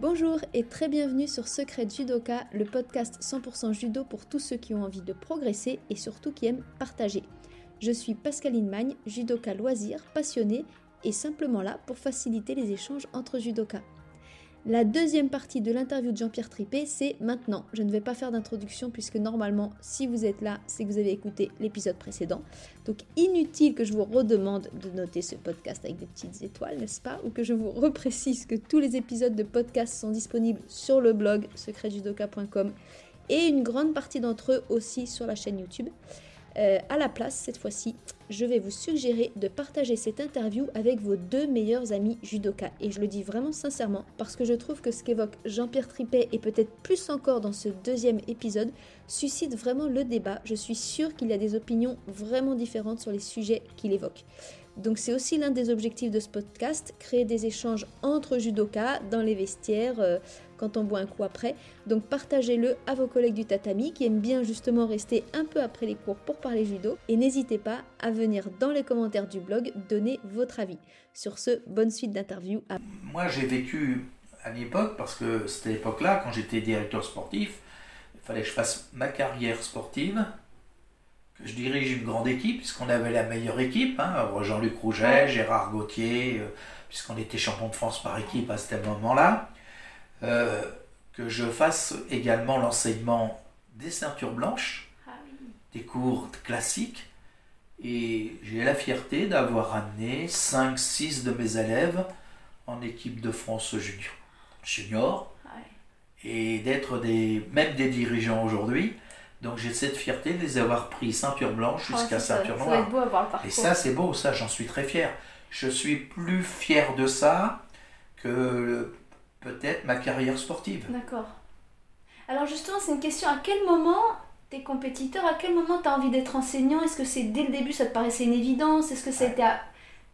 Bonjour et très bienvenue sur Secret Judoka, le podcast 100% judo pour tous ceux qui ont envie de progresser et surtout qui aiment partager. Je suis Pascaline Magne, judoka loisir, passionnée et simplement là pour faciliter les échanges entre judokas. La deuxième partie de l'interview de Jean-Pierre Tripé, c'est maintenant. Je ne vais pas faire d'introduction puisque normalement, si vous êtes là, c'est que vous avez écouté l'épisode précédent. Donc inutile que je vous redemande de noter ce podcast avec des petites étoiles, n'est-ce pas? Ou que je vous reprécise que tous les épisodes de podcast sont disponibles sur le blog secretjudoka.com et une grande partie d'entre eux aussi sur la chaîne YouTube. Euh, à la place, cette fois-ci, je vais vous suggérer de partager cette interview avec vos deux meilleurs amis judoka. Et je le dis vraiment sincèrement parce que je trouve que ce qu'évoque Jean-Pierre Tripet et peut-être plus encore dans ce deuxième épisode suscite vraiment le débat. Je suis sûre qu'il y a des opinions vraiment différentes sur les sujets qu'il évoque. Donc c'est aussi l'un des objectifs de ce podcast, créer des échanges entre judokas dans les vestiaires, euh, quand on boit un coup après. Donc partagez-le à vos collègues du tatami qui aiment bien justement rester un peu après les cours pour parler judo. Et n'hésitez pas à venir dans les commentaires du blog donner votre avis. Sur ce, bonne suite d'interview. Moi j'ai vécu à l'époque, parce que c'était l'époque-là, quand j'étais directeur sportif, il fallait que je fasse ma carrière sportive, que je dirige une grande équipe, puisqu'on avait la meilleure équipe, hein, Jean-Luc Rouget, Gérard Gauthier, euh, puisqu'on était champion de France par équipe à ce moment-là. Euh, que je fasse également l'enseignement des ceintures blanches, ah des cours classiques. Et j'ai la fierté d'avoir amené 5-6 de mes élèves en équipe de France junior, junior ah et d'être des, même des dirigeants aujourd'hui. Donc j'ai cette fierté de les avoir pris ceinture blanche ah, jusqu'à ceinture noire. et ça c'est beau, ça j'en suis très fier. Je suis plus fier de ça que peut-être ma carrière sportive. D'accord. Alors justement, c'est une question, à quel moment tes compétiteurs, à quel moment tu as envie d'être enseignant? Est-ce que c'est dès le début, ça te paraissait une évidence? Est-ce que c'était à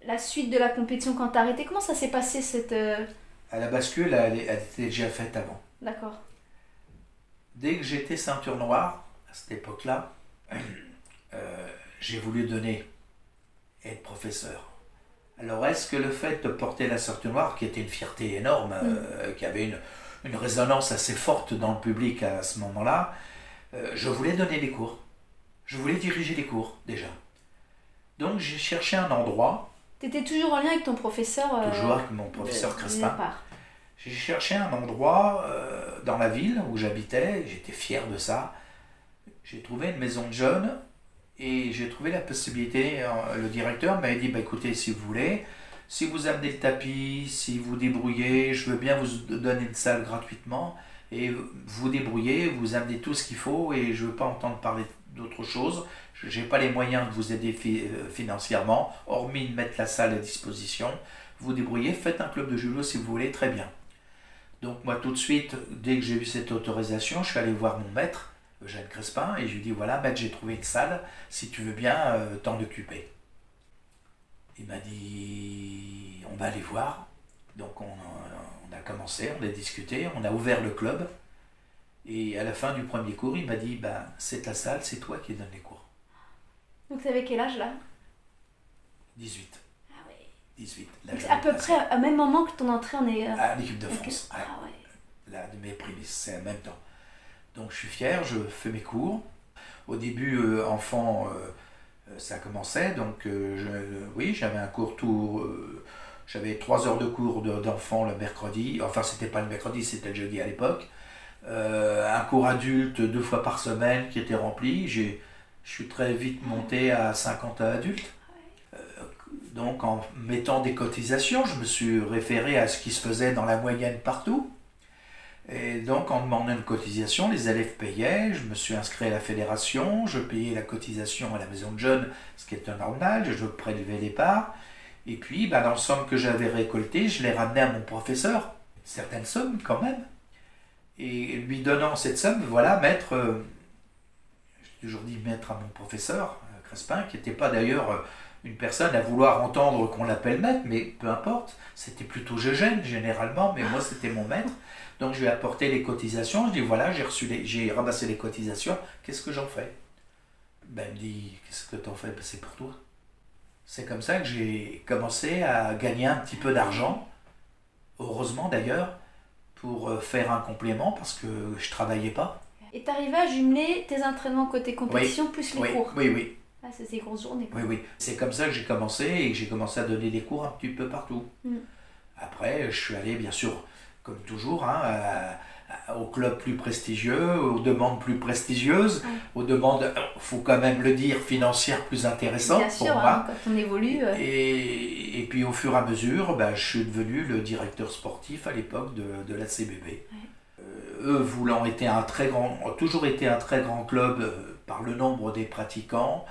la suite de la compétition quand tu as arrêté? Comment ça s'est passé cette... Euh, à la bascule, elle, elle, était déjà faite avant. D'accord. Dès que j'étais ceinture noire, à cette époque-là, euh, j'ai voulu donner, être professeur. Alors est-ce que le fait de porter la sorte noire, qui était une fierté énorme, mm. euh, qui avait une, une, résonance assez forte dans le public à ce moment-là, euh, je voulais donner des cours. Je voulais diriger les cours déjà. Donc j'ai cherché un endroit. Tu étais toujours en lien avec ton professeur euh, Toujours avec mon professeur Crespin. J'ai cherché un endroit dans la ville où j'habitais, j'étais fier de ça. J'ai trouvé une maison de jeunes et j'ai trouvé la possibilité, euh, le directeur m'avait dit, bah, écoutez, si vous voulez, si vous amenez le tapis, si vous débrouillez, je veux bien vous donner une salle gratuitement, et vous débrouillez, vous amenez tout ce qu'il faut, et je ne veux pas entendre parler d'autre chose. Je n'ai pas les moyens de vous aider euh, financièrement, hormis de mettre la salle à disposition. Vous débrouillez, faites un club de judo si vous voulez, très bien. Donc moi tout de suite, dès que j'ai eu cette autorisation, je suis allé voir mon maître, Eugène Crespin, et je lui dis voilà, maître, j'ai trouvé une salle, si tu veux bien euh, t'en occuper. Il m'a dit on va aller voir. Donc on, a commencé, on a discuté, on a ouvert le club. Et à la fin du premier cours, il m'a dit ben, c'est ta salle, c'est toi qui donne les cours. Donc tu avais quel âge là? 18. Ah oui. 18. Donc à peu près au même moment que ton entrée en est. À l'équipe de France. Ah, ouais. Là, de mes prémices, c'est en même temps. Donc je suis fier, je fais mes cours. Au début, euh, enfant, euh, euh, ça commençait, donc oui, j'avais un cours tout. j'avais trois heures de cours d'enfant le mercredi, enfin c'était pas le mercredi, c'était le jeudi à l'époque. un cours adulte deux fois par semaine qui était rempli. Je suis très vite monté à 50 adultes. donc en mettant des cotisations, je me suis référé à ce qui se faisait dans la moyenne partout. Et donc, en demandant une cotisation, les élèves payaient. Je me suis inscrit à la fédération, je payais la cotisation à la maison de jeunes, ce qui un normal, je prélevais les parts. Et puis, ben, dans somme que j'avais récolté, je l'ai ramené à mon professeur, certaines sommes quand même. Et lui donnant cette somme, voilà, maître, euh, j'ai toujours dit maître à mon professeur, euh, Crespin, qui n'était pas d'ailleurs euh, une personne à vouloir entendre qu'on l'appelle maître, mais peu importe, c'était plutôt je gêne généralement, mais moi c'était mon maître. Donc je lui ai apporté les cotisations. Je dis voilà, j'ai reçu j'ai ramassé les cotisations. Qu'est-ce que j'en fais? Ben il me dit qu'est-ce que t'en fais? Ben, C'est pour toi. C'est comme ça que j'ai commencé à gagner un petit peu d'argent. Heureusement d'ailleurs, pour euh, faire un complément parce que je travaillais pas. Et tu arrivais à jumeler tes entraînements côté compétition plus les oui, cours? Oui, oui. Ah, c'est ces grosses journées. Oui, oui. C'est comme ça que j'ai commencé et que j'ai commencé à donner des cours un petit peu partout. Mm. Après, je suis allé, bien sûr, comme toujours, hein, au club plus prestigieux, aux demandes plus prestigieuses, aux demandes, faut quand même le dire, financières plus intéressantes bien sûr, pour hein, moi. quand on évolue. euh, Et, et puis au fur et à mesure, ben, je suis devenu le directeur sportif à l'époque de, de la CBB. Euh, eux voulant été un très grand, ont toujours été un très grand club euh, par le nombre des pratiquants,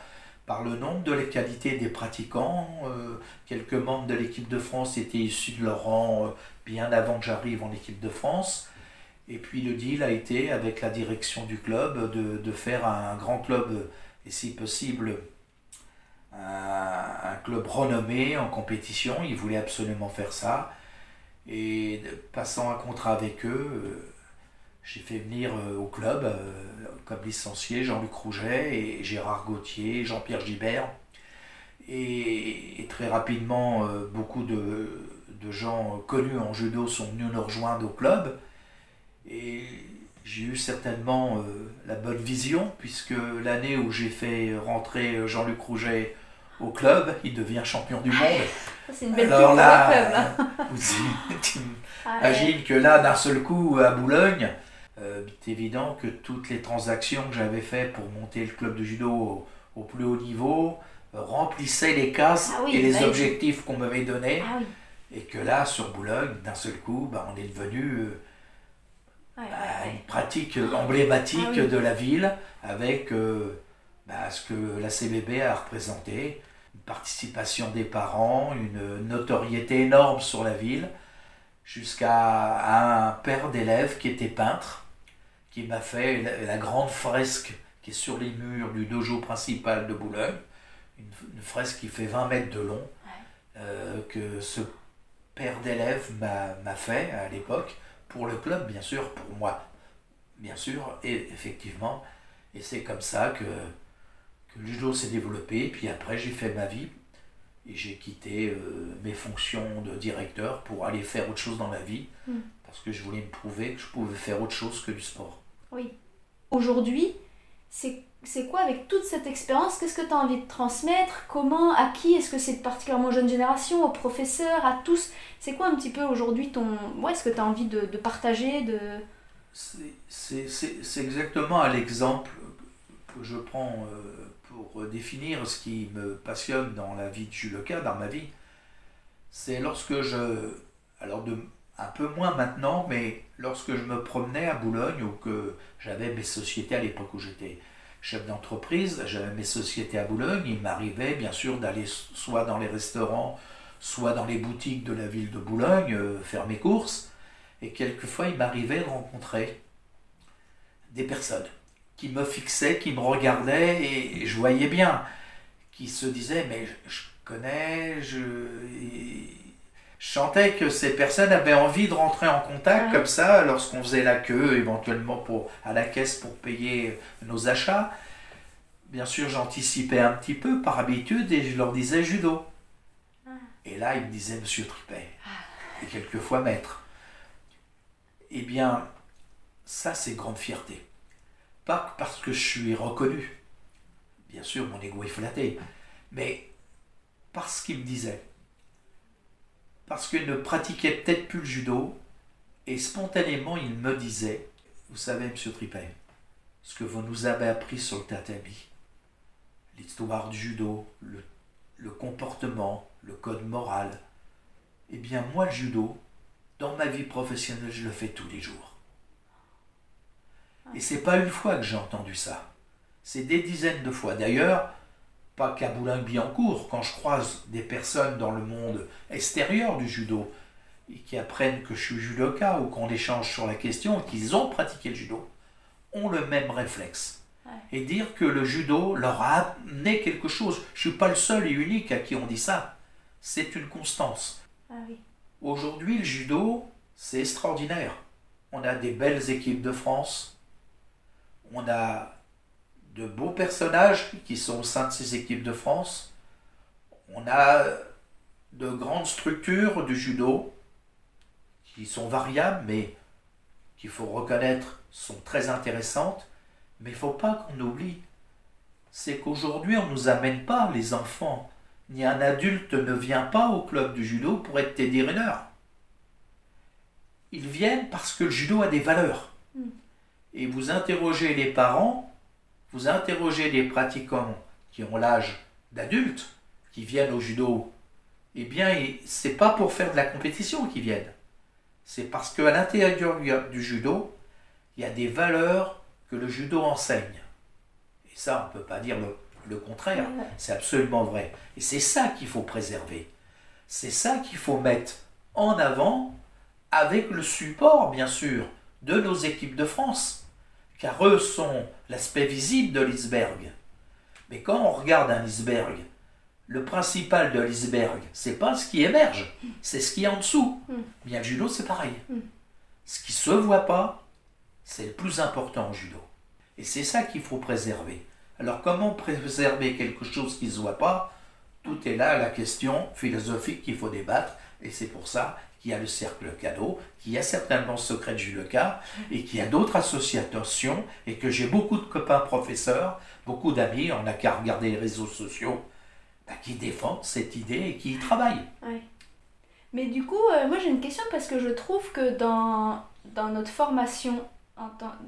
par le nombre de qualités des pratiquants. Euh, quelques membres de l'équipe de France étaient issus de leur rang euh, bien avant que j'arrive en équipe de France. Et puis le deal a été avec la direction du club de, de faire un grand club et si possible un, club renommé en compétition. Ils voulaient absolument faire ça. Et passant un contrat avec eux, euh, j'ai fait venir euh, au club euh, comme licencié Jean-Luc Rouget et Gérard Gauthier, Jean-Pierre Gibert. Et, et très rapidement, euh, beaucoup de, de gens connus en judo sont venus nous rejoindre au club. Et j'ai eu certainement la bonne vision, puisque l'année où j'ai fait rentrer Jean-Luc Rouget au club, il devient champion du monde. c'est une belle Alors le club. là, hein. vous Ah, que là, d'un seul coup, à Boulogne, c'est évident que toutes les transactions que j'avais faites pour monter le club de judo au, au plus haut niveau euh, remplissaient les cases Ah oui, et les bah oui. objectifs qu'on m'avait donnés. Ah oui. Et que là, sur Boulogne, d'un seul coup, bah, on est devenu euh, bah, une pratique emblématique Ah de la ville avec euh, bah, ce que la CBB a représenté, une participation des parents, une notoriété énorme sur la ville, jusqu'à un père d'élève qui était peintre, qui m'a fait la, la grande fresque qui est sur les murs du dojo principal de Boulogne, une, une fresque qui fait 20 mètres de long, euh, que ce père d'élève m'a fait à l'époque, pour le club bien sûr, pour moi bien sûr, et effectivement, et c'est comme ça que, que le judo s'est développé, puis après j'ai fait ma vie, et j'ai quitté euh, mes fonctions de directeur pour aller faire autre chose dans la vie, Mm. parce que je voulais me prouver que je pouvais faire autre chose que du sport. Oui. Aujourd'hui, c'est quoi avec toute cette expérience? Qu'est-ce que tu as envie de transmettre? Comment? À qui? Est-ce que c'est particulièrement aux jeunes générations Aux professeurs? À tous? C'est quoi un petit peu aujourd'hui ton... Ouais, est-ce que tu as envie de, partager de... C'est- exactement l'exemple que je prends euh, pour définir ce qui me passionne dans la vie de judoka, dans ma vie. C'est lorsque je. Alors, de, un peu moins maintenant, mais lorsque je me promenais à Boulogne ou que j'avais mes sociétés à l'époque où j'étais chef d'entreprise, j'avais mes sociétés à Boulogne, il m'arrivait bien sûr d'aller soit dans les restaurants, soit dans les boutiques de la ville de Boulogne, euh, faire mes courses. Et quelquefois, il m'arrivait de rencontrer des personnes qui me fixaient, qui me regardaient, et je voyais bien, qui se disaient, mais je, connais, je... je sentais que ces personnes avaient envie de rentrer en contact Ouais. comme ça lorsqu'on faisait la queue éventuellement pour, à la caisse pour payer nos achats. Bien sûr, j'anticipais un petit peu par habitude et je leur disais judo. Ah. Et là, ils me disaient Monsieur Tripet. Et quelquefois maître. Eh bien, ça, c'est grande fierté. Pas parce que je suis reconnu. Bien sûr, mon ego est flatté. Mais parce qu'il me disait. Parce qu'il ne pratiquait peut-être plus le judo. Et spontanément, il me disait Vous savez, monsieur Tripet, ce que vous nous avez appris sur le tatami, l'histoire du judo, le, le comportement, le code moral, eh bien, moi, le judo, dans ma vie professionnelle, je le fais tous les jours. Et c'est pas une fois que j'ai entendu ça. C'est des dizaines de fois. D'ailleurs, pas qu'à Boulogne-Billancourt, quand je croise des personnes dans le monde extérieur du judo et qui apprennent que je suis judoka ou qu'on échange sur la question, qu'ils ont pratiqué le judo, ont le même réflexe. Ouais. Et dire que le judo leur a amené quelque chose. Je suis pas le seul et unique à qui on dit ça. C'est une constance. Ah oui. Aujourd'hui, le judo, c'est extraordinaire. On a des belles équipes de France. On a de beaux personnages qui sont au sein de ces équipes de France. On a de grandes structures du judo qui sont variables, mais qu'il faut reconnaître sont très intéressantes, mais il ne faut pas qu'on oublie, c'est qu'aujourd'hui on ne nous amène pas les enfants, ni un adulte ne vient pas au club du judo pour être Teddy Riner. Ils viennent parce que le judo a des valeurs. Mm. Et vous interrogez les parents, vous interrogez les pratiquants qui ont l'âge d'adultes, qui viennent au judo, eh bien, c'est pas pour faire de la compétition qu'ils viennent. C'est parce qu'à l'intérieur du judo, il y a des valeurs que le judo enseigne. Et ça, on ne peut pas dire le, le contraire. C'est absolument vrai. Et c'est ça qu'il faut préserver. C'est ça qu'il faut mettre en avant avec le support, bien sûr, de nos équipes de France. Car eux sont l'aspect visible de l'iceberg. Mais quand on regarde un iceberg, le principal de l'iceberg, c'est pas ce qui émerge, c'est ce qui est en dessous. Mm. Bien le judo, c'est pareil. Mm. Ce qui se voit pas, c'est le plus important au judo. Et c'est ça qu'il faut préserver. Alors comment préserver quelque chose qui ne se voit pas? Tout est là la question philosophique qu'il faut débattre. Et c'est pour ça qu'il y a le cercle cadeau, qu'il y a certainement secret de judoka, et qu'il y a d'autres associations, et que j'ai beaucoup de copains professeurs, beaucoup d'amis, on n'a qu'à regarder les réseaux sociaux, bah, qui défendent cette idée et qui y travaillent. Mais du coup, euh, moi j'ai une question parce que je trouve que dans, dans notre formation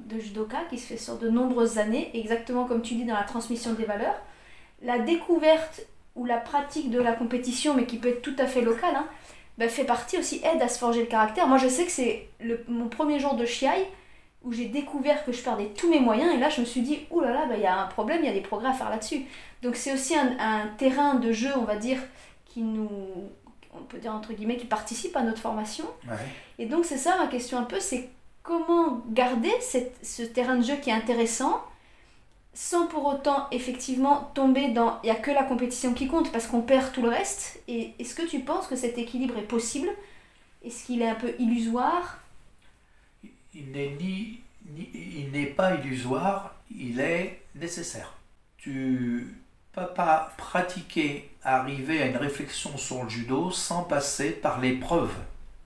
de judoka, qui se fait sur de nombreuses années, exactement comme tu dis dans la transmission des valeurs, la découverte ou la pratique de la compétition, mais qui peut être tout à fait locale, hein, bah, fait partie aussi, aide à se forger le caractère. Moi je sais que c'est mon premier jour de chiaï où j'ai découvert que je perdais tous mes moyens et là je me suis dit, oulala, là là, bah, il y a un problème, il y a des progrès à faire là-dessus. Donc c'est aussi un, terrain de jeu, on va dire, qui nous, on peut dire entre guillemets, qui participe à notre formation. Et donc c'est ça ma question un peu, c'est comment garder ce terrain de jeu qui est intéressant sans pour autant effectivement tomber dans il n'y a que la compétition qui compte parce qu'on perd tout le reste. Et est-ce que tu penses que cet équilibre est possible? Est-ce qu'il est un peu illusoire? Il n'est ni, ni, il n'est pas illusoire, il est nécessaire. Tu pas pratiquer, arriver à une réflexion sur le judo sans passer par l'épreuve,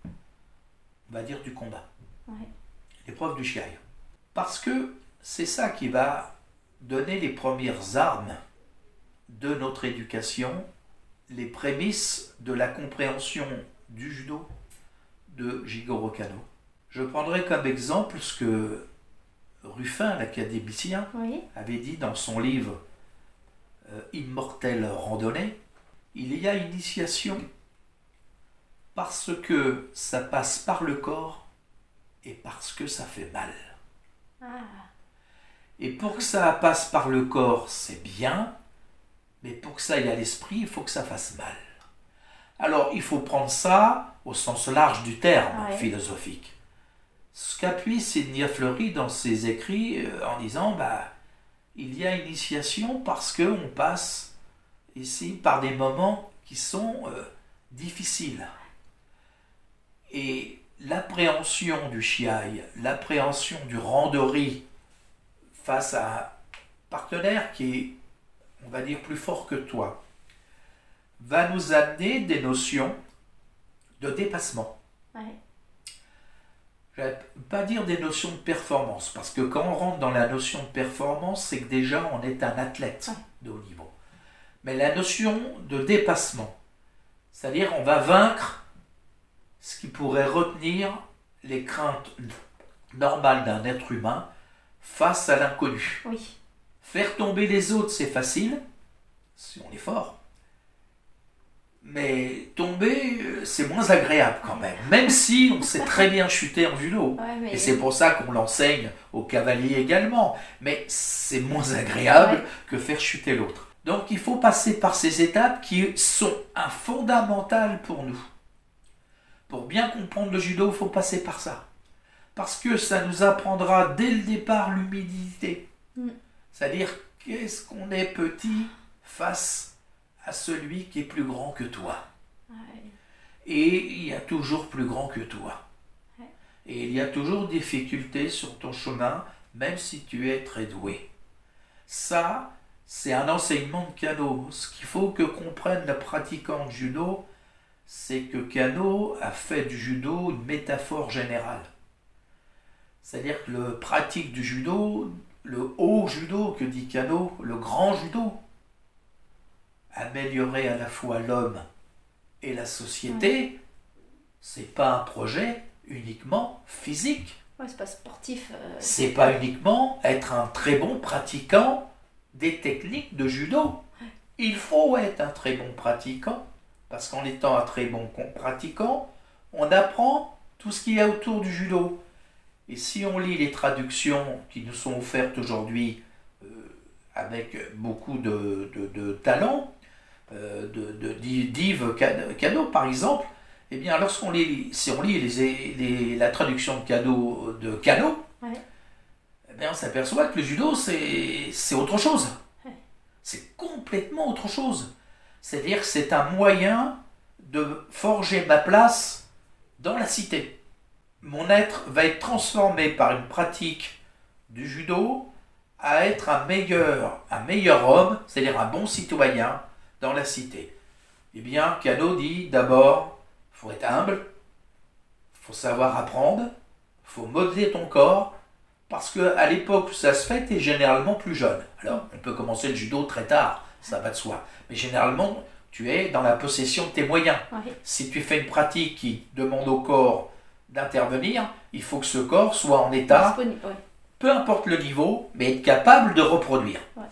on va dire, du combat. L'épreuve du chiaï. Parce que c'est ça qui va donner les premières armes de notre éducation, les prémices de la compréhension du judo de Jigoro Kano. Je prendrai comme exemple ce que Ruffin, l'académicien, avait dit dans son livre euh, immortelle randonnée, il y a initiation parce que ça passe par le corps et parce que ça fait mal. Ah. Et pour que ça passe par le corps, c'est bien, mais pour que ça aille à l'esprit, il faut que ça fasse mal. Alors, il faut prendre ça au sens large du terme philosophique. Ce qu'appuie Sidney Fleury dans ses écrits euh, en disant, bah, il y a initiation parce qu'on passe ici par des moments qui sont euh, difficiles. Et l'appréhension du chiaï, l'appréhension du randori face à un partenaire qui est, on va dire, plus fort que toi, va nous amener des notions de dépassement. Je vais pas dire des notions de performance, parce que quand on rentre dans la notion de performance, c'est que déjà on est un athlète de haut niveau. Mais la notion de dépassement, c'est-à-dire on va vaincre ce qui pourrait retenir les craintes normales d'un être humain face à l'inconnu. Faire tomber les autres, c'est facile, si on est fort. Mais tomber, euh, c'est moins agréable quand même. Même si on sait très bien chuter en judo. Et c'est pour ça qu'on l'enseigne aux cavaliers également. Mais c'est moins agréable que faire chuter l'autre. Donc il faut passer par ces étapes qui sont un fondamental pour nous. Pour bien comprendre le judo, il faut passer par ça. Parce que ça nous apprendra dès le départ l'humilité. Mm. C'est-à-dire qu'est-ce qu'on est petit face à celui qui est plus grand que toi. Et il y a toujours plus grand que toi. Et il y a toujours des difficultés sur ton chemin, même si tu es très doué. Ça, c'est un enseignement de Kano. Ce qu'il faut que comprenne le pratiquant de judo, c'est que Kano a fait du judo une métaphore générale. C'est-à-dire que le pratique du judo, le haut judo que dit Kano, le grand judo, améliorer à la fois l'homme et la société, c'est pas un projet uniquement physique. Ouais, c'est pas sportif. euh, C'est pas uniquement être un très bon pratiquant des techniques de judo. Il faut être un très bon pratiquant, parce qu'en étant un très bon pratiquant, on apprend tout ce qu'il y a autour du judo. Et si on lit les traductions qui nous sont offertes aujourd'hui euh, avec beaucoup de, de- de talent, euh, de, de- d'Yves Cano par exemple, eh bien lorsqu'on lit, si on lit les, les- la traduction de Cano, de Cano Ouais. eh bien, on s'aperçoit que le judo, c'est, c'est autre chose. Ouais. C'est complètement autre chose. C'est-à-dire que c'est un moyen de forger ma place dans la cité. Mon être va être transformé par une pratique du judo à être un meilleur, un meilleur homme, c'est-à-dire un bon citoyen dans la cité. Eh bien, Cano dit d'abord, il faut être humble, il faut savoir apprendre, il faut modeler ton corps, parce que à l'époque où ça se fait, tu es généralement plus jeune. Alors, on peut commencer le judo très tard, ça va de soi. Mais généralement, tu es dans la possession de tes moyens. Si tu fais une pratique qui demande au corps d'intervenir, il faut que ce corps soit en état peu importe le niveau, mais être capable de reproduire. Ouais.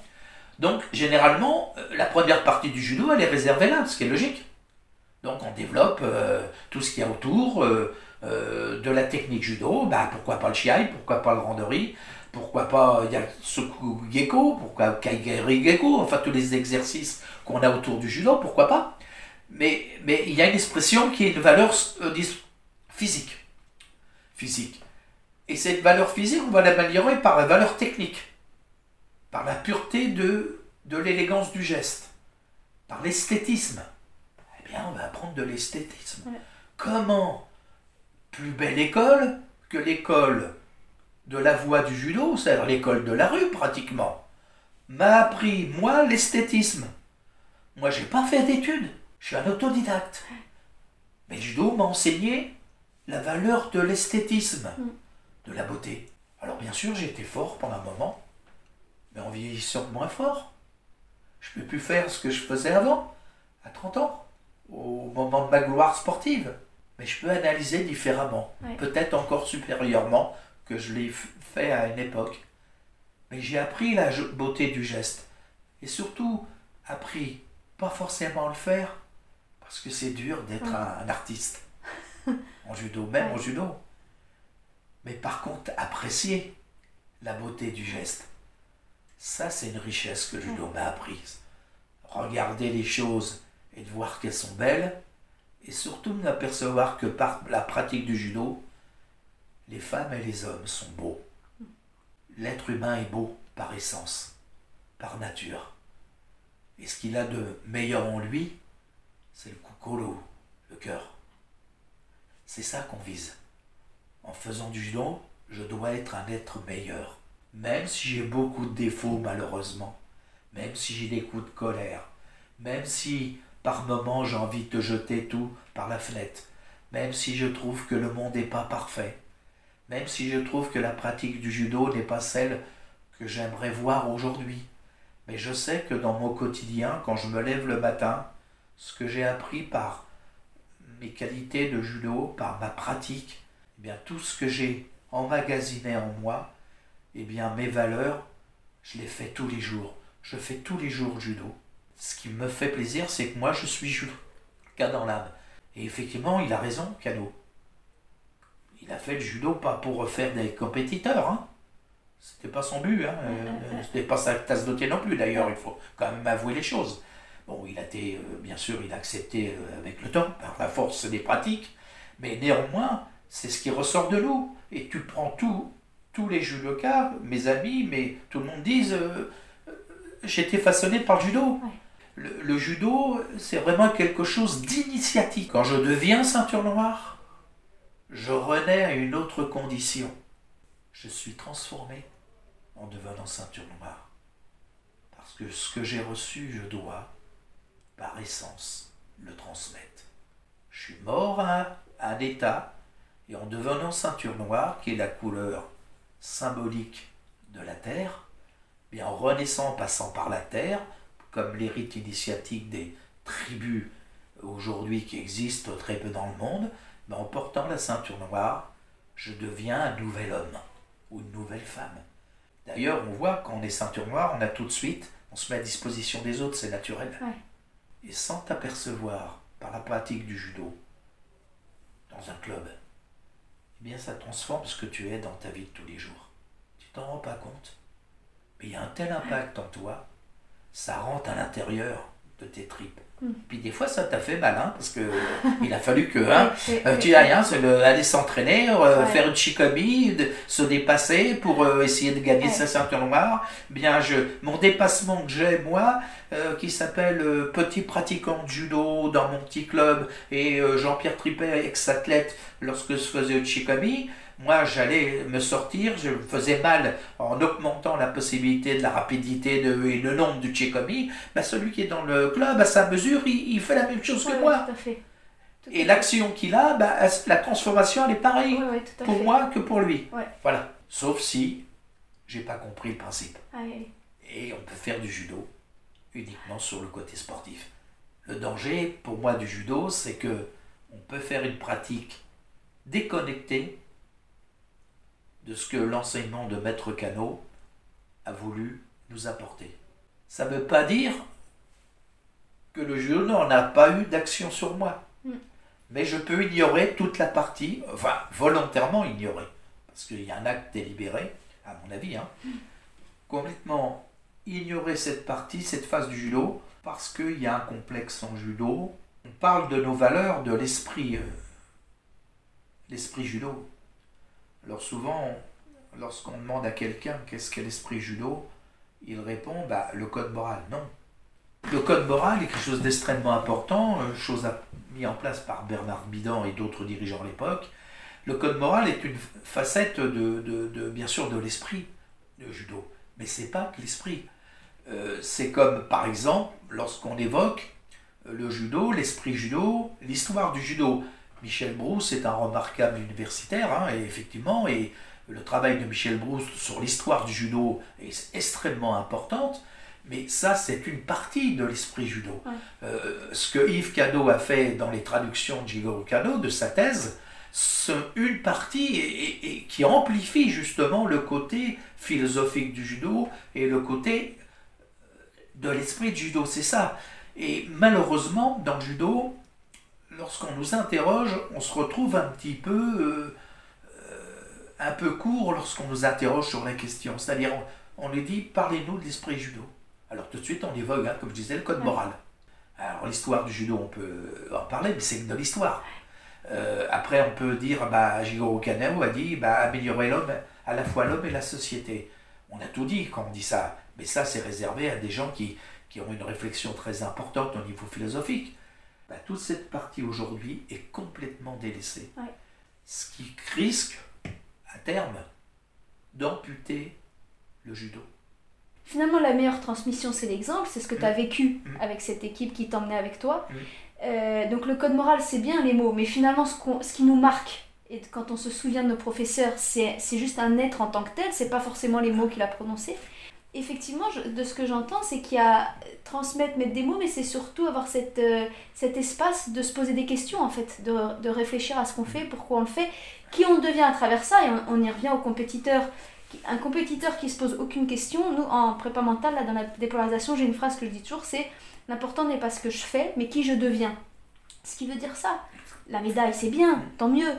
Donc, généralement, euh, la première partie du judo, elle est réservée là, ce qui est logique. Donc, on développe euh, tout ce qu'il y a autour euh, euh, de la technique judo. Bah, pourquoi pas le shiai, pourquoi pas le randori, pourquoi pas il y a le soku gecko, pourquoi kaigeri gecko, enfin tous les exercices qu'on a autour du judo, pourquoi pas. Mais, mais il y a une expression qui est une valeur physique. Physique. Et cette valeur physique, on va l'améliorer par la valeur technique, par la pureté de, de l'élégance du geste, par l'esthétisme. Eh bien, on va apprendre de l'esthétisme. Ouais. Comment plus belle école que l'école de la voie du judo, c'est-à-dire l'école de la rue pratiquement, m'a appris, moi, l'esthétisme. Moi, j'ai pas fait d'études, je suis un autodidacte. Mais le judo m'a enseigné la valeur de l'esthétisme de la beauté. Alors bien sûr, j'ai été fort pendant un moment, mais en vieillissant moins fort. Je ne peux plus faire ce que je faisais avant, à 30 ans, au moment de ma gloire sportive. Mais je peux analyser différemment, Ouais. peut-être encore supérieurement que je l'ai fait à une époque. Mais j'ai appris la beauté du geste. Et surtout, appris pas forcément à le faire, parce que c'est dur d'être Ouais. un, un artiste. En judo, même au judo. Mais par contre, apprécier la beauté du geste. Ça, c'est une richesse que le judo m'a apprise. Regarder les choses et de voir qu'elles sont belles, et surtout de m'apercevoir que par la pratique du judo, les femmes et les hommes sont beaux. L'être humain est beau par essence, par nature. Et ce qu'il a de meilleur en lui, c'est le kukolo, le cœur. C'est ça qu'on vise. En faisant du judo, je dois être un être meilleur. Même si j'ai beaucoup de défauts, malheureusement. Même si j'ai des coups de colère. Même si, par moments, j'ai envie de jeter tout par la fenêtre. Même si je trouve que le monde n'est pas parfait. Même si je trouve que la pratique du judo n'est pas celle que j'aimerais voir aujourd'hui. Mais je sais que dans mon quotidien, quand je me lève le matin, ce que j'ai appris par mes qualités de judo, par ma pratique, eh bien tout ce que j'ai emmagasiné en moi, eh bien mes valeurs, je les fais tous les jours. Je fais tous les jours judo. Ce qui me fait plaisir, c'est que moi je suis judoka dans l'âme. Et effectivement, il a raison, Cano. Il a fait le judo pas pour refaire des compétiteurs, hein. C'était pas son but, hein. Euh, C'était pas sa tasse de thé non plus, d'ailleurs, il faut quand même avouer les choses. Bon, il a été, euh, bien sûr, il a accepté euh, avec le temps, par la force des pratiques, mais néanmoins, c'est ce qui ressort de nous. Et tu prends tout, tous les judokas, mes amis, mais tout le monde dit euh, euh, j'ai été façonné par le judo. Le, le judo, c'est vraiment quelque chose d'initiatique. Quand je deviens ceinture noire, je renais à une autre condition. Je suis transformé en devenant ceinture noire. Parce que ce que j'ai reçu, je dois, par essence, le transmettre. Je suis mort à un état, et en devenant ceinture noire, qui est la couleur symbolique de la terre, bien en renaissant, passant par la terre, comme les rites initiatiques des tribus aujourd'hui qui existent très peu dans le monde, en portant la ceinture noire, je deviens un nouvel homme ou une nouvelle femme. D'ailleurs, on voit quand on est ceinture noire, on a tout de suite, on se met à disposition des autres, c'est naturel. Et sans t'apercevoir par la pratique du judo, dans un club, eh bien ça transforme ce que tu es dans ta vie de tous les jours. Tu t'en rends pas compte. Mais il y a un tel impact en toi, ça rentre à l'intérieur de tes tripes. Hmm. Puis des fois, ça t'a fait mal, hein, parce que il a fallu que hein, euh, tu ailles hein, aller s'entraîner, euh, faire une chicobi, se dépasser pour euh, essayer de gagner sa ceinture noire. Bien, je, mon dépassement que j'ai, moi, qui s'appelle Petit pratiquant de judo dans mon petit club, et Jean-Pierre Trippet, ex-athlète, lorsque je faisais le chicobi, moi, j'allais me sortir, je me faisais mal en augmentant la possibilité de la rapidité de, et le nombre du Tchékomi. Ben, celui qui est dans le club, à sa mesure, il, fait la même chose que moi. et l'action qu'il a, ben, la transformation, elle est pareille pour moi que pour lui. Voilà. Sauf si j'ai pas compris le principe. Et on peut faire du judo uniquement sur le côté sportif. Le danger pour moi du judo, c'est que on peut faire une pratique déconnectée de ce que l'enseignement de Maître Cano a voulu nous apporter. Ça ne veut pas dire que le judo n'a pas eu d'action sur moi. Mm. Mais je peux ignorer toute la partie, enfin volontairement ignorer, parce qu'il y a un acte délibéré, à mon avis, hein, mm. complètement ignorer cette partie, cette phase du judo, parce qu'il y a un complexe en judo. On parle de nos valeurs, de l'esprit, euh, l'esprit judo. Alors souvent, lorsqu'on demande à quelqu'un qu'est-ce qu'est l'esprit judo, il répond bah, le code moral. Non. Le code moral est quelque chose d'extrêmement important, euh, chose mise en place par Bernard Bidan et d'autres dirigeants à l'époque. Le code moral est une facette de, bien sûr de l'esprit de judo, mais c'est pas que l'esprit. Euh, c'est comme par exemple lorsqu'on évoque le judo, l'esprit judo, l'histoire du judo. Michel Brousse est un remarquable universitaire, hein, et effectivement, et le travail de Michel Brousse sur l'histoire du judo est extrêmement importante, mais ça, c'est une partie de l'esprit judo. Euh, ce que Yves Cadeau a fait dans les traductions de Jigoro Kano, de sa thèse, c'est une partie et, qui amplifie justement le côté philosophique du judo et le côté de l'esprit du judo. C'est ça. Et malheureusement, dans le judo, lorsqu'on nous interroge, on se retrouve un petit peu, euh, euh, un peu court lorsqu'on nous interroge sur la question. C'est-à-dire, on, nous dit, parlez-nous de l'esprit judo. Alors tout de suite, on évoque, hein, comme je disais, le code moral. Alors l'histoire du judo, on peut en parler, mais c'est de l'histoire. Euh, après, on peut dire, bah, Jigoro Kanao a dit, bah, améliorer l'homme, à la fois l'homme et la société. On a tout dit quand on dit ça, mais ça, c'est réservé à des gens qui, qui ont une réflexion très importante au niveau philosophique. Bah, toute cette partie aujourd'hui est complètement délaissée. Ce qui risque, à terme, d'amputer le judo. Finalement, la meilleure transmission, c'est l'exemple, c'est ce que tu as mm. vécu mm. avec cette équipe qui t'emmenait avec toi. Mm. Euh, donc le code moral, c'est bien les mots, mais finalement, ce, ce qui nous marque, et quand on se souvient de nos professeurs, c'est juste un être en tant que tel, c'est pas forcément les mots qu'il a prononcés effectivement, de ce que j'entends, c'est qu'il y a transmettre, mettre des mots, mais c'est surtout avoir cette, euh, cet espace de se poser des questions, en fait, de, de réfléchir à ce qu'on fait, pourquoi on le fait, qui on devient à travers ça, et on, y revient au compétiteur. Un compétiteur qui se pose aucune question, nous, en prépa mentale, là, dans la dépolarisation, j'ai une phrase que je dis toujours, c'est l'important n'est pas ce que je fais, mais qui je deviens. Ce qui veut dire ça. La médaille, c'est bien, tant mieux.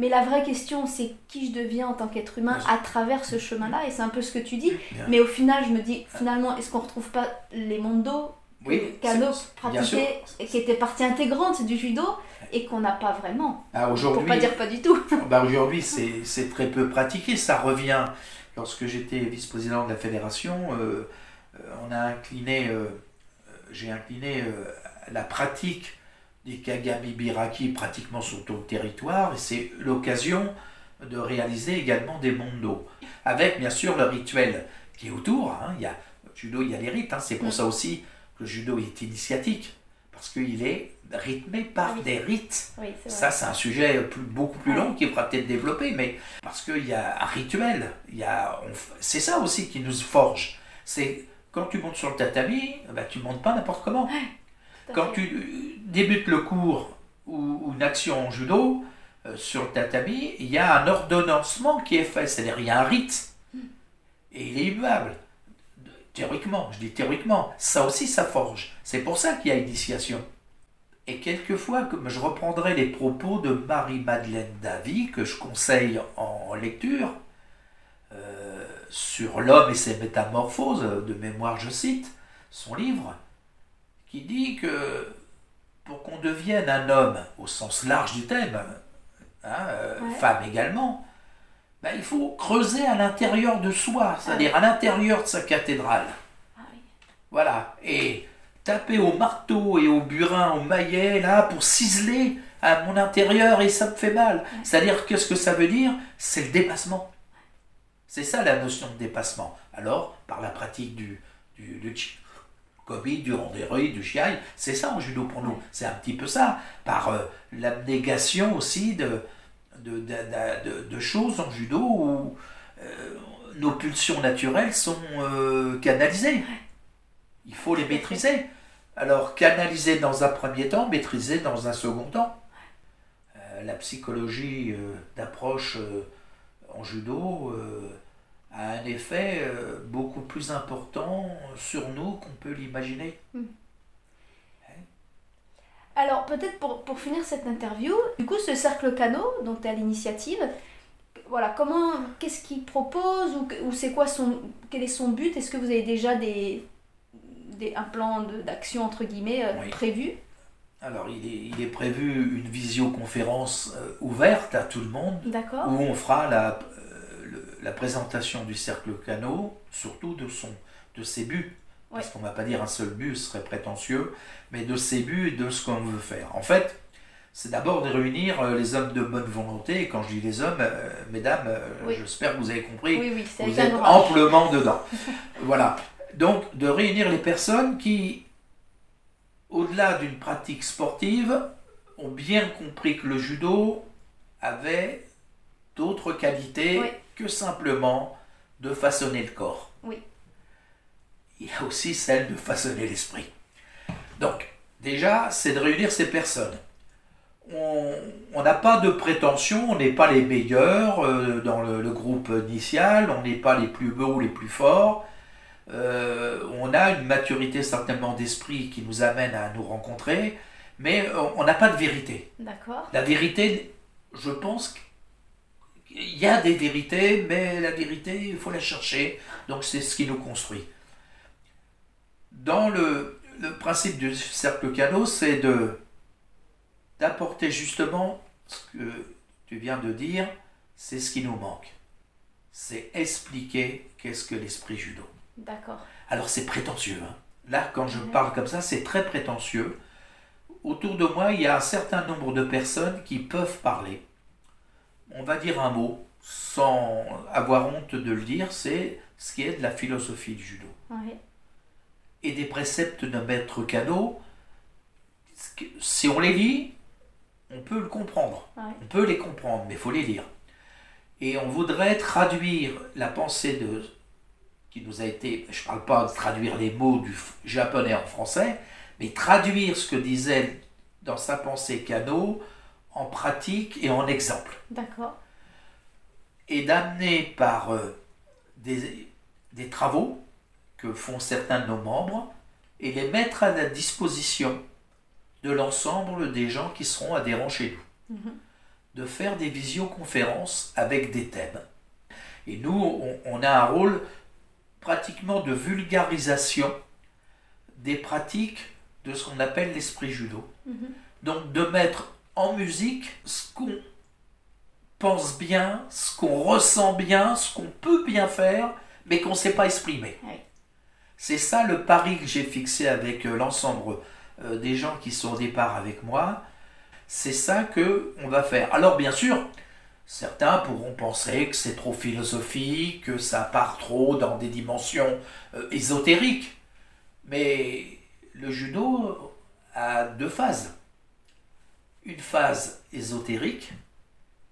Mais la vraie question, c'est qui je deviens en tant qu'être humain à travers ce chemin-là, et c'est un peu ce que tu dis. Mais au final, je me dis, finalement, est-ce qu'on ne retrouve pas les mondos oui, qu'Ano pratiquait, qui était partie intégrante du judo, et qu'on n'a pas vraiment ah, Pour pas dire pas du tout. bah aujourd'hui, c'est très peu pratiqué. Ça revient, lorsque j'étais vice-président de la fédération, euh, euh, on a incliné, euh, j'ai incliné la pratique des Kagami Biraki pratiquement sur tout le territoire, et c'est l'occasion de réaliser également des mondos, avec bien sûr le rituel qui est autour. Hein. Il y a, le judo, il y a les rites, hein. c'est pour mm. ça aussi que le judo est initiatique, parce qu'il est rythmé par Oui. des rites. Oui, Ça, c'est un sujet plus- beaucoup plus Ouais. long qui fera peut-être développer, mais parce qu'il y a un rituel. Il y a, on f- c'est ça aussi qui nous forge. C'est quand tu montes sur le tatami, bah, tu montes pas n'importe comment. Quand tu débutes le cours ou, ou une action en judo, euh, sur le tatami, il y a un ordonnancement qui est fait, c'est-à-dire il y a un rite. Et il est immuable. Théoriquement, je dis théoriquement, ça aussi ça forge. C'est pour ça qu'il y a initiation. Et quelquefois, comme je reprendrai les propos de Marie-Madeleine Davy, que je conseille en lecture, euh, sur l'homme et ses métamorphoses, de mémoire je cite, son livre, qui dit que pour qu'on devienne un homme au sens large du thème, hein, euh, Ouais. femme également, ben, il faut creuser à l'intérieur de soi, c'est-à-dire à l'intérieur de sa cathédrale. Ah oui. Voilà. Et taper au marteau et au burin, au maillet, là, pour ciseler à mon intérieur et ça me fait mal. C'est-à-dire, qu'est-ce que ça veut dire? C'est le dépassement. C'est ça la notion de dépassement. Alors, par la pratique du, du, du chi- kobi, du randérui, du shiai, c'est ça en judo pour nous. C'est un petit peu ça. Par euh, l'abnégation aussi de, de, de, de- choses en judo où euh, nos pulsions naturelles sont euh, canalisées. Il faut les maîtriser. Alors, canaliser dans un premier temps, maîtriser dans un second temps. La psychologie d'approche en judo a un effet euh, beaucoup plus important sur nous qu'on peut l'imaginer. Alors, peut-être pour, pour finir cette interview, du coup, ce cercle canot dont tu es à l'initiative, voilà, comment, qu'est-ce qu'il propose ou, ou c'est quoi son, quel est son but? Est-ce que vous avez déjà des, des, un plan d'action entre guillemets euh, Oui. prévu? Alors, il est, il est prévu une visioconférence euh, ouverte à tout le monde où on fera la, le- la présentation du cercle canot, surtout de, son, de ses buts. Parce qu'on ne va pas dire un seul but, ce serait prétentieux, mais de ses buts et de ce qu'on veut faire. En fait, c'est d'abord de réunir euh, les hommes de bonne volonté, et quand je dis les hommes, euh, mesdames, euh, Oui. j'espère que vous avez compris, Oui, oui, vous êtes amplement dedans. voilà. Donc, de réunir les personnes qui, au-delà d'une pratique sportive, ont bien compris que le judo avait d'autres qualités. Que simplement de façonner le corps. Oui. Il y a aussi celle de façonner l'esprit. Donc, déjà, c'est de réunir ces personnes. On n'a pas de prétention, on n'est pas les meilleurs euh, dans le, le groupe initial, on n'est pas les plus beaux, les plus forts. Euh, on a une maturité certainement d'esprit qui nous amène à nous rencontrer, mais on- on n'a pas de vérité. D'accord La vérité, je pense qu'il y a des vérités, mais la vérité, il faut la chercher. Donc c'est ce qui nous construit. Dans le, le principe du cercle canot, c'est de d'apporter justement ce que tu viens de dire, c'est ce qui nous manque. C'est expliquer qu'est-ce que l'esprit judo. D'accord. Alors c'est prétentieux. hein. Là, quand je Ouais. parle comme ça, c'est très prétentieux. Autour de moi, il y a un certain nombre de personnes qui peuvent parler. On va dire un mot sans avoir honte de le dire, c'est ce qui est de la philosophie du judo. Ouais. Et des préceptes de maître Kano, si on les lit, on peut le comprendre. Ouais. On peut les comprendre, mais il faut les lire. Et on voudrait traduire la pensée de qui nous a été, je ne parle pas de traduire les mots du japonais en français, mais traduire ce que disait dans sa pensée Kano en pratique et en exemple. D'accord. Et d'amener par euh, des, des travaux que font certains de nos membres et les mettre à la disposition de l'ensemble des gens qui seront adhérents chez nous Mhm. de faire des visioconférences avec des thèmes. Et nous, on, on a un rôle pratiquement de vulgarisation des pratiques de ce qu'on appelle l'esprit judo. Mhm. Donc de mettre en musique ce qu'on pense bien, ce qu'on ressent bien, ce qu'on peut bien faire, mais qu'on ne sait pas exprimer. Oui. C'est ça le pari que j'ai fixé avec euh, l'ensemble euh, des gens qui sont au départ avec moi. C'est ça que on va faire. Alors bien sûr, certains pourront penser que c'est trop philosophique, que ça part trop dans des dimensions euh, ésotériques. Mais le judo a deux phases. Une phase ésotérique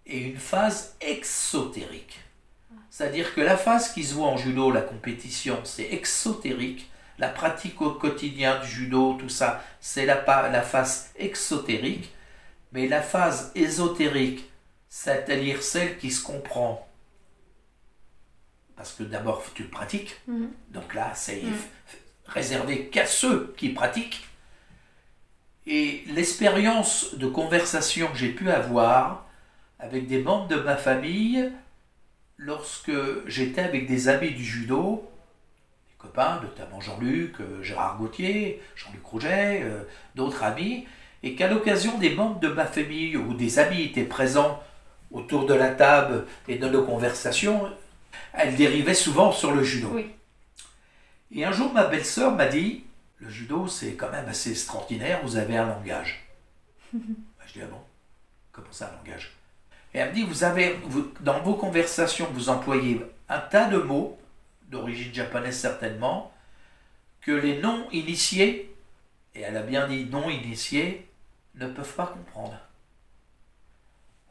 et une phase exotérique. C'est-à-dire que la phase qui se voit en judo, la compétition, c'est exotérique. La pratique au quotidien du judo, tout ça, c'est la, la phase exotérique. Mais la phase ésotérique, c'est-à-dire celle qui se comprend parce que d'abord tu le pratiques, mhm. donc là c'est mhm. réservé qu'à ceux qui pratiquent. Et l'expérience de conversation que j'ai pu avoir avec des membres de ma famille lorsque j'étais avec des amis du judo, des copains, notamment Jean-Luc, euh, Gérard Gauthier, Jean-Luc Rouget, euh, d'autres amis, et qu'à l'occasion des membres de ma famille ou des amis étaient présents autour de la table et de nos conversations, elle dérivait souvent sur le judo. Et un jour, ma belle-sœur m'a dit Le judo, c'est quand même assez extraordinaire, vous avez un langage. Ben, je dis Ah bon? Comment ça, un langage? Et elle me dit Vous avez, dans vos conversations, vous employez un tas de mots, d'origine japonaise certainement, que les non-initiés, et elle a bien dit non-initiés, ne peuvent pas comprendre.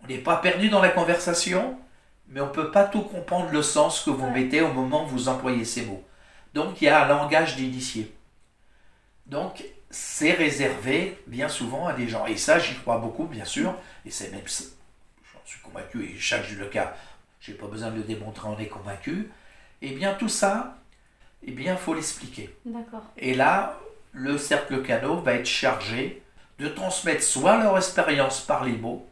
On n'est pas perdu dans la conversation, mais on ne peut pas tout comprendre le sens que vous mettez au moment où vous employez ces mots. Donc il y a un langage d'initié. Donc c'est réservé bien souvent à des gens. Et ça, j'y crois beaucoup, bien sûr, et c'est même, j'en suis convaincu, et chaque cas, je n'ai pas besoin de le démontrer, on est convaincu. Eh bien tout ça, eh bien il faut l'expliquer. Et là, le cercle canot va être chargé de transmettre soit leur expérience par les mots,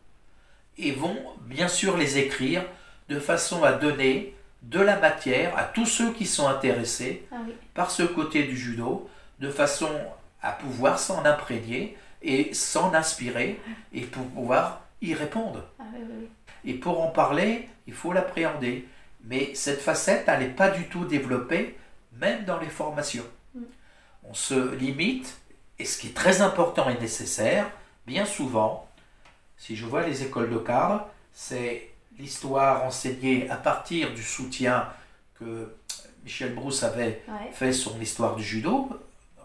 et vont bien sûr les écrire de façon à donner de la matière à tous ceux qui sont intéressés ah par ce côté du judo, de façon à pouvoir s'en imprégner et s'en inspirer et pour pouvoir y répondre. Ah et pour en parler, il faut l'appréhender. Mais cette facette, elle n'est pas du tout développée, même dans les formations. Mm. On se limite, et ce qui est très important et nécessaire, bien souvent, si je vois les écoles de cadre, c'est l'histoire enseignée à partir du soutien que Michel Brousse avait fait sur l'histoire du judo,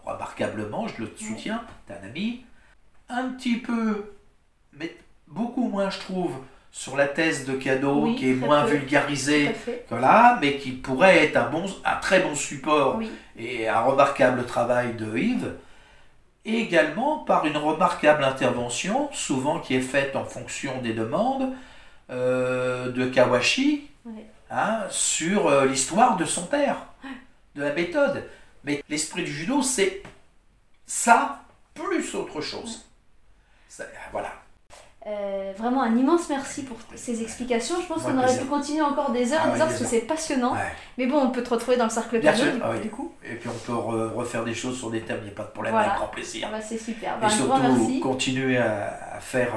remarquablement, je le soutiens, t'es un ami, un petit peu, mais beaucoup moins, je trouve, sur la thèse de cadeau, qui est moins vulgarisée que là, mais qui pourrait être un, bon, un très bon support et un remarquable travail de Yves. Et également par une remarquable intervention, souvent qui est faite en fonction des demandes, euh, de Kawashi hein, sur euh, l'histoire de son père, de la méthode. Mais l'esprit du judo, c'est ça plus autre chose. voilà. Euh, vraiment un immense merci pour ces explications. Je pense qu'on aurait pu continuer encore des heures, ah des heures parce que c'est passionnant. Mais bon, on peut te retrouver dans le cercle Bien sûr, ah du, coup. Et puis on peut refaire des choses sur des thèmes, il n'y a pas de problème, avec grand plaisir. Ah bah, c'est super. et surtout, continuer à, faire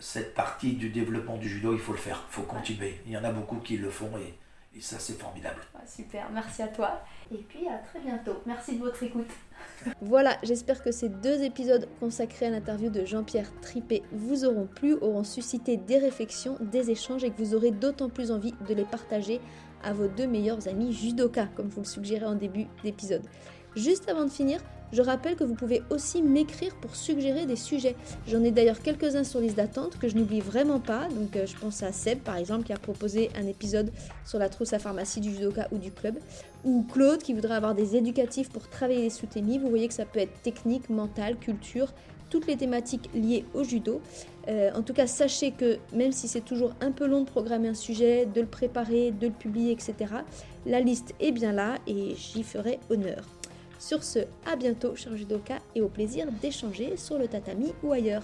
cette partie du développement du judo, il faut le faire, il faut continuer. Il y en a beaucoup qui le font et, ça c'est formidable. super, merci à toi. Et puis à très bientôt. Merci de votre écoute. Voilà, j'espère que ces deux épisodes consacrés à l'interview de Jean-Pierre Tripé vous auront plu, auront suscité des réflexions, des échanges et que vous aurez d'autant plus envie de les partager à vos deux meilleurs amis judoka, comme vous le suggérez en début d'épisode. Juste avant de finir, je rappelle que vous pouvez aussi m'écrire pour suggérer des sujets. J'en ai d'ailleurs quelques-uns sur liste d'attente que je n'oublie vraiment pas. Donc euh, je pense à Seb par exemple qui a proposé un épisode sur la trousse à pharmacie du judoka ou du club. Ou Claude qui voudrait avoir des éducatifs pour travailler les sous Vous voyez que ça peut être technique, mental, culture, toutes les thématiques liées au judo. Euh, en tout cas, sachez que même si c'est toujours un peu long de programmer un sujet, de le préparer, de le publier, etc., la liste est bien là et j'y ferai honneur. Sur ce, à bientôt, cher judoka, et au plaisir d'échanger sur le tatami ou ailleurs.